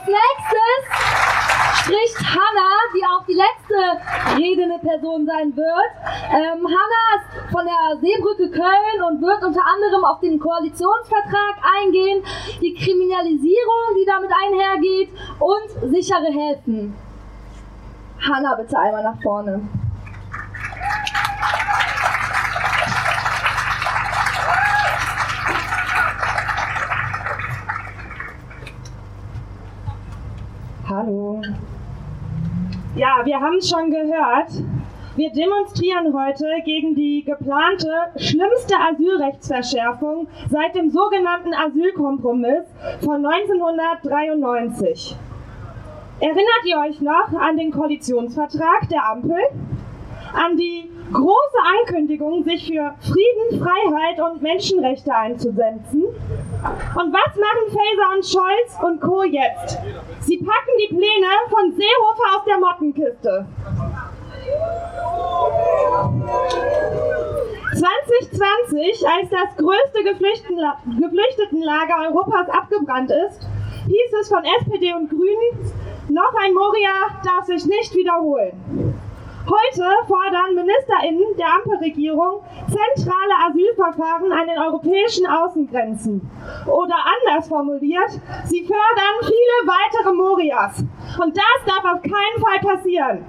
Als nächstes spricht Hanna, die auch die letzte redende Person sein wird. Ähm, Hanna ist von der Seebrücke Köln und wird unter anderem auf den Koalitionsvertrag eingehen, die Kriminalisierung, die damit einhergeht und sichere Häfen. Hanna, bitte einmal nach vorne. Ja, wir haben es schon gehört. Wir demonstrieren heute gegen die geplante schlimmste Asylrechtsverschärfung seit dem sogenannten Asylkompromiss von 1993. Erinnert ihr euch noch an den Koalitionsvertrag der Ampel? An die große Ankündigung, sich für Frieden, Freiheit und Menschenrechte einzusetzen? Und was machen Faeser und Scholz und Co. jetzt? Sie packen die Pläne von Seehofer aus der Mottenkiste. 2020, als das größte Geflüchtetenlager Europas abgebrannt ist, hieß es von SPD und Grünen, noch ein Moria darf sich nicht wiederholen. Heute fordern MinisterInnen der Ampelregierung zentrale Asylverfahren an den europäischen Außengrenzen. Oder anders formuliert, sie fördern viele weitere Morias. Und das darf auf keinen Fall passieren.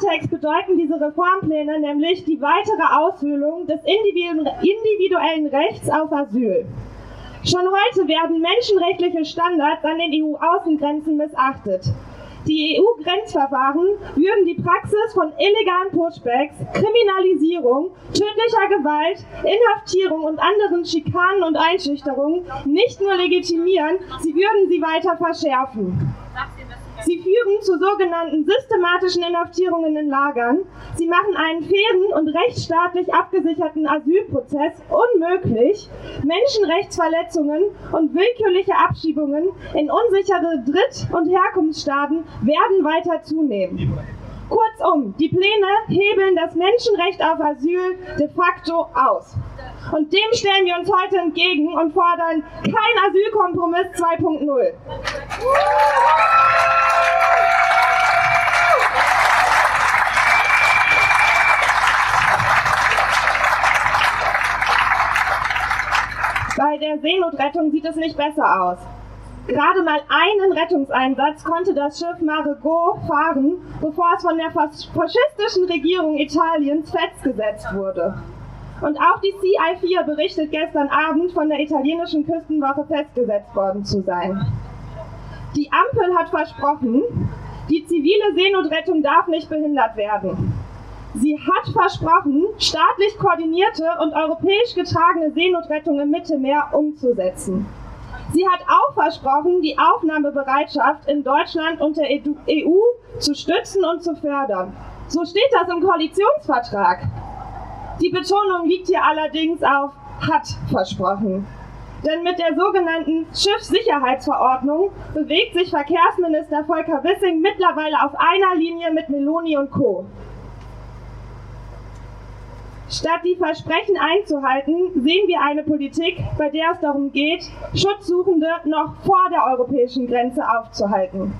Klartext bedeuten diese Reformpläne nämlich die weitere Aushöhlung des individuellen Rechts auf Asyl. Schon heute werden menschenrechtliche Standards an den EU-Außengrenzen missachtet. Die EU-Grenzverfahren würden die Praxis von illegalen Pushbacks, Kriminalisierung, tödlicher Gewalt, Inhaftierung und anderen Schikanen und Einschüchterungen nicht nur legitimieren, sie würden sie weiter verschärfen. Sie führen zu sogenannten systematischen Inhaftierungen in Lagern. Sie machen einen fairen und rechtsstaatlich abgesicherten Asylprozess unmöglich. Menschenrechtsverletzungen und willkürliche Abschiebungen in unsichere Dritt- und Herkunftsstaaten werden weiter zunehmen. Kurzum, die Pläne hebeln das Menschenrecht auf Asyl de facto aus. Und dem stellen wir uns heute entgegen und fordern kein Asylkompromiss 2.0. Seenotrettung sieht es nicht besser aus. Gerade mal einen Rettungseinsatz konnte das Schiff Marigot fahren, bevor es von der faschistischen Regierung Italiens festgesetzt wurde. Und auch die CI4 berichtet gestern Abend von der italienischen Küstenwache festgesetzt worden zu sein. Die Ampel hat versprochen, die zivile Seenotrettung darf nicht behindert werden. Sie hat versprochen, staatlich koordinierte und europäisch getragene Seenotrettung im Mittelmeer umzusetzen. Sie hat auch versprochen, die Aufnahmebereitschaft in Deutschland und der EU zu stützen und zu fördern. So steht das im Koalitionsvertrag. Die Betonung liegt hier allerdings auf hat versprochen. Denn mit der sogenannten Schiffssicherheitsverordnung bewegt sich Verkehrsminister Volker Wissing mittlerweile auf einer Linie mit Meloni und Co. Statt die Versprechen einzuhalten, sehen wir eine Politik, bei der es darum geht, Schutzsuchende noch vor der europäischen Grenze aufzuhalten.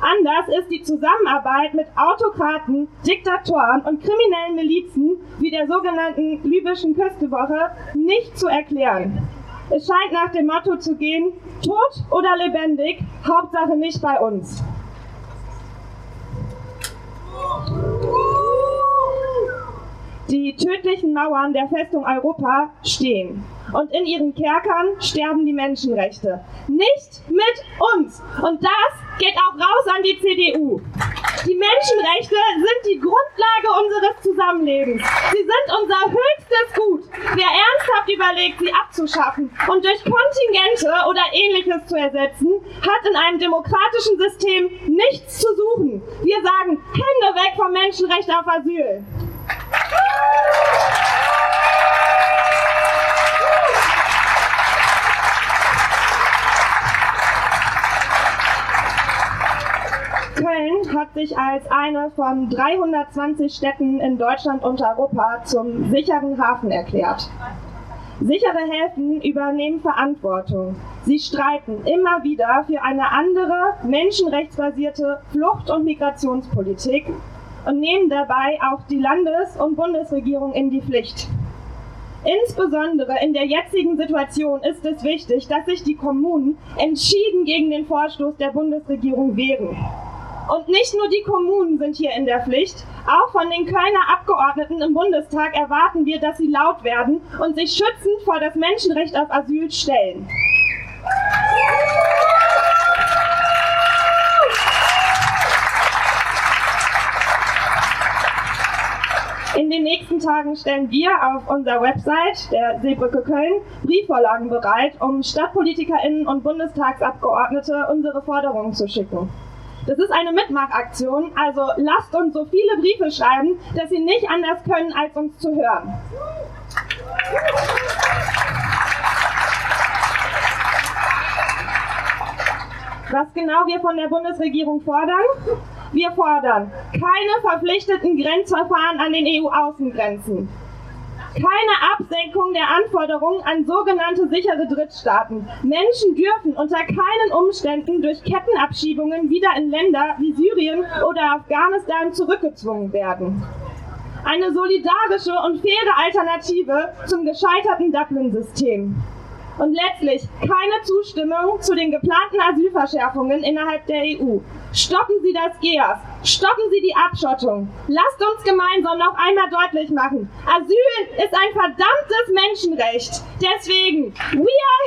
Anders ist die Zusammenarbeit mit Autokraten, Diktatoren und kriminellen Milizen wie der sogenannten libyschen Küstewoche nicht zu erklären. Es scheint nach dem Motto zu gehen, tot oder lebendig, Hauptsache nicht bei uns. Die tödlichen Mauern der Festung Europa stehen. Und in ihren Kerkern sterben die Menschenrechte. Nicht mit uns. Und das geht auch raus an die CDU. Die Menschenrechte sind die Grundlage unseres Zusammenlebens. Sie sind unser höchstes Gut. Wer ernsthaft überlegt, sie abzuschaffen und durch Kontingente oder ähnliches zu ersetzen, hat in einem demokratischen System nichts zu suchen. Wir sagen, Hände weg vom Menschenrecht auf Asyl. Köln hat sich als eine von 320 Städten in Deutschland und Europa zum sicheren Hafen erklärt. Sichere Häfen übernehmen Verantwortung. Sie streiten immer wieder für eine andere, menschenrechtsbasierte Flucht- und Migrationspolitik und nehmen dabei auch die Landes- und Bundesregierung in die Pflicht. Insbesondere in der jetzigen Situation ist es wichtig, dass sich die Kommunen entschieden gegen den Vorstoß der Bundesregierung wehren. Und nicht nur die Kommunen sind hier in der Pflicht, auch von den Kölner Abgeordneten im Bundestag erwarten wir, dass sie laut werden und sich schützend vor das Menschenrecht auf Asyl stellen. In den nächsten Tagen stellen wir auf unserer Website der Seebrücke Köln Briefvorlagen bereit, um StadtpolitikerInnen und Bundestagsabgeordnete unsere Forderungen zu schicken. Das ist eine Mitmachaktion, also lasst uns so viele Briefe schreiben, dass sie nicht anders können, als uns zu hören. Was genau wir von der Bundesregierung fordern? Wir fordern keine verpflichteten Grenzverfahren an den EU-Außengrenzen. Keine Absenkung der Anforderungen an sogenannte sichere Drittstaaten. Menschen dürfen unter keinen Umständen durch Kettenabschiebungen wieder in Länder wie Syrien oder Afghanistan zurückgezwungen werden. Eine solidarische und faire Alternative zum gescheiterten Dublin-System. Und letztlich keine Zustimmung zu den geplanten Asylverschärfungen innerhalb der EU. Stoppen Sie das GEAS. Stoppen Sie die Abschottung. Lasst uns gemeinsam noch einmal deutlich machen. Asyl ist ein verdammtes Menschenrecht. Deswegen, we are